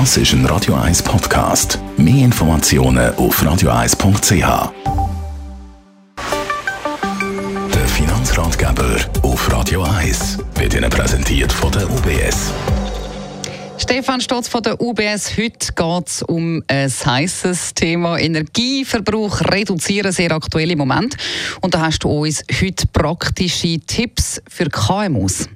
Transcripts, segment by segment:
Das ist ein Radio 1 Podcast. Mehr Informationen auf radio1.ch. Der Finanzratgeber auf Radio 1 wird Ihnen präsentiert von der UBS. Stefan Stotz von der UBS. Heute geht es um ein heißes Thema Energieverbrauch reduzieren, sehr aktuell im Moment. Und da hast du uns heute praktische Tipps für KMUs.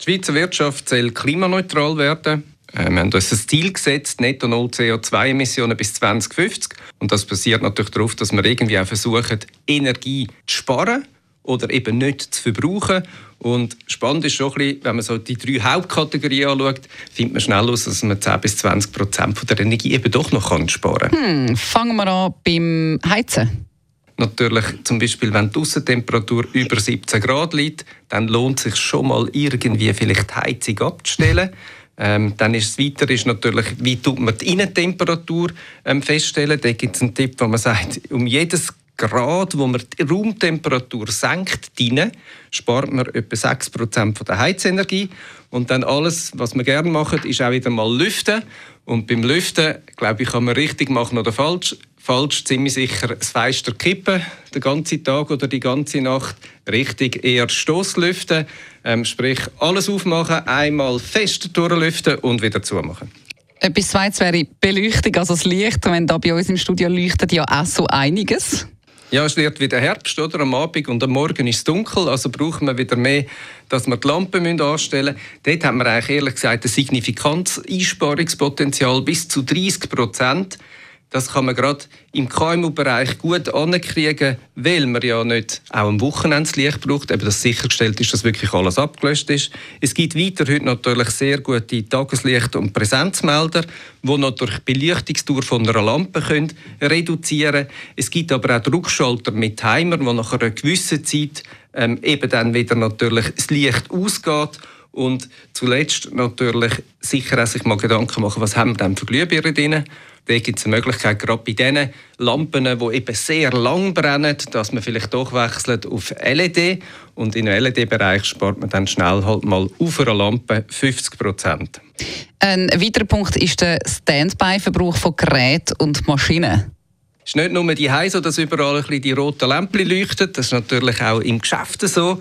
Die Schweizer Wirtschaft soll klimaneutral werden. Äh, wir haben uns das Ziel gesetzt, netto null CO2-Emissionen bis 2050. Und das basiert natürlich darauf, dass wir irgendwie auch versuchen, Energie zu sparen oder eben nicht zu verbrauchen. Und spannend ist schon ein wenn man so die drei Hauptkategorien anschaut, findet man schnell aus, dass man 10 bis 20 Prozent der Energie eben doch noch sparen kann. Hm, fangen wir an beim Heizen. Natürlich, zum Beispiel, wenn die Aussentemperatur über 17 Grad liegt, dann lohnt es sich schon mal irgendwie vielleicht die Heizung abzustellen. Ähm, dann ist es weiter ist natürlich, wie tut man die Innentemperatur ähm, feststellen. Da gibt es einen Tipp, wo man sagt, um jedes Grad, wo man die Raumtemperatur senkt, drinnen, spart man etwa 6% von der Heizenergie. Und dann alles, was man gerne macht, ist auch wieder mal lüften. Und beim Lüften, glaube ich, kann man richtig machen oder falsch falsch, ziemlich sicher das Fenster kippen, den ganzen Tag oder die ganze Nacht. Richtig eher Stoßlüften, ähm, sprich alles aufmachen, einmal fest durchlüften und wieder zumachen. Etwas Zweites wäre Beleuchtung, also das Licht. Wenn da bei uns im Studio leuchtet ja auch so einiges. Ja, es wird wieder Herbst, oder? Am Abend und am Morgen ist es dunkel, also brauchen wir wieder mehr, dass wir die Lampen anstellen müssen. Dort haben wir eigentlich ehrlich gesagt ein signifikantes Einsparungspotenzial bis zu 30 Prozent. Das kann man gerade im KMU-Bereich gut ankriegen, weil man ja nicht auch am Wochenende das Licht braucht, eben dass sichergestellt ist, dass wirklich alles abgelöscht ist. Es gibt weiter heute natürlich sehr gute Tageslicht- und Präsenzmelder, die natürlich die Belichtungsdauer von einer Lampe können reduzieren können. Es gibt aber auch Druckschalter mit Timer, die nach einer gewissen Zeit ähm, eben dann wieder natürlich das Licht ausgeht und zuletzt natürlich sicher auch sich mal Gedanken machen, was haben wir denn für Glühbirnen drin? Da gibt es eine Möglichkeit, gerade bei diesen Lampen, die eben sehr lang brennen, dass man vielleicht doch wechselt auf LED. Und im LED-Bereich spart man dann schnell halt mal auf einer Lampe 50 Prozent. Ein weiterer Punkt ist der Standby-Verbrauch von Geräten und Maschinen. Es ist nicht nur die Heise, dass überall ein bisschen die roten Lämpchen leuchten. Das ist natürlich auch im Geschäft so.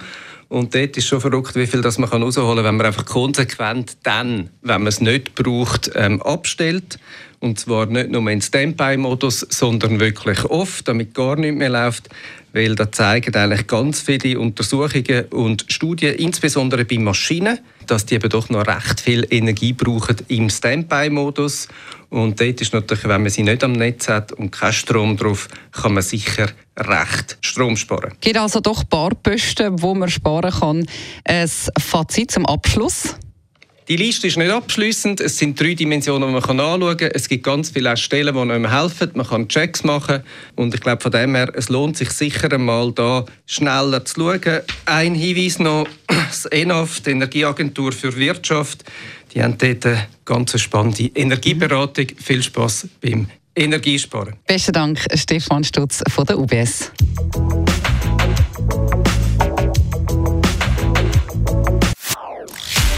Und dort ist schon verrückt, wie viel das man rausholen kann, wenn man einfach konsequent dann, wenn man es nicht braucht, ähm, abstellt. Und zwar nicht nur in Standby-Modus, sondern wirklich oft, damit gar nichts mehr läuft. Weil da zeigen eigentlich ganz viele Untersuchungen und Studien, insbesondere bei Maschinen, dass die eben doch noch recht viel Energie brauchen im Standby-Modus. Und dort ist natürlich, wenn man sie nicht am Netz hat und keinen Strom drauf, kann man sicher recht Strom sparen. Es gibt also doch ein paar Posten, wo man sparen kann. Ein Fazit zum Abschluss? Die Liste ist nicht abschließend. Es sind drei Dimensionen, die man anschauen kann. Es gibt ganz viele Stellen, die einem helfen. Man kann Checks machen. Und ich glaube, von dem her, es lohnt sich sicher einmal, da schneller zu schauen. Ein Hinweis noch: das ENAF, die Energieagentur für Wirtschaft, die haben dort eine ganz spannende Energieberatung. Viel Spaß beim Energiesparen. Besten Dank, Stefan Stutz von der UBS.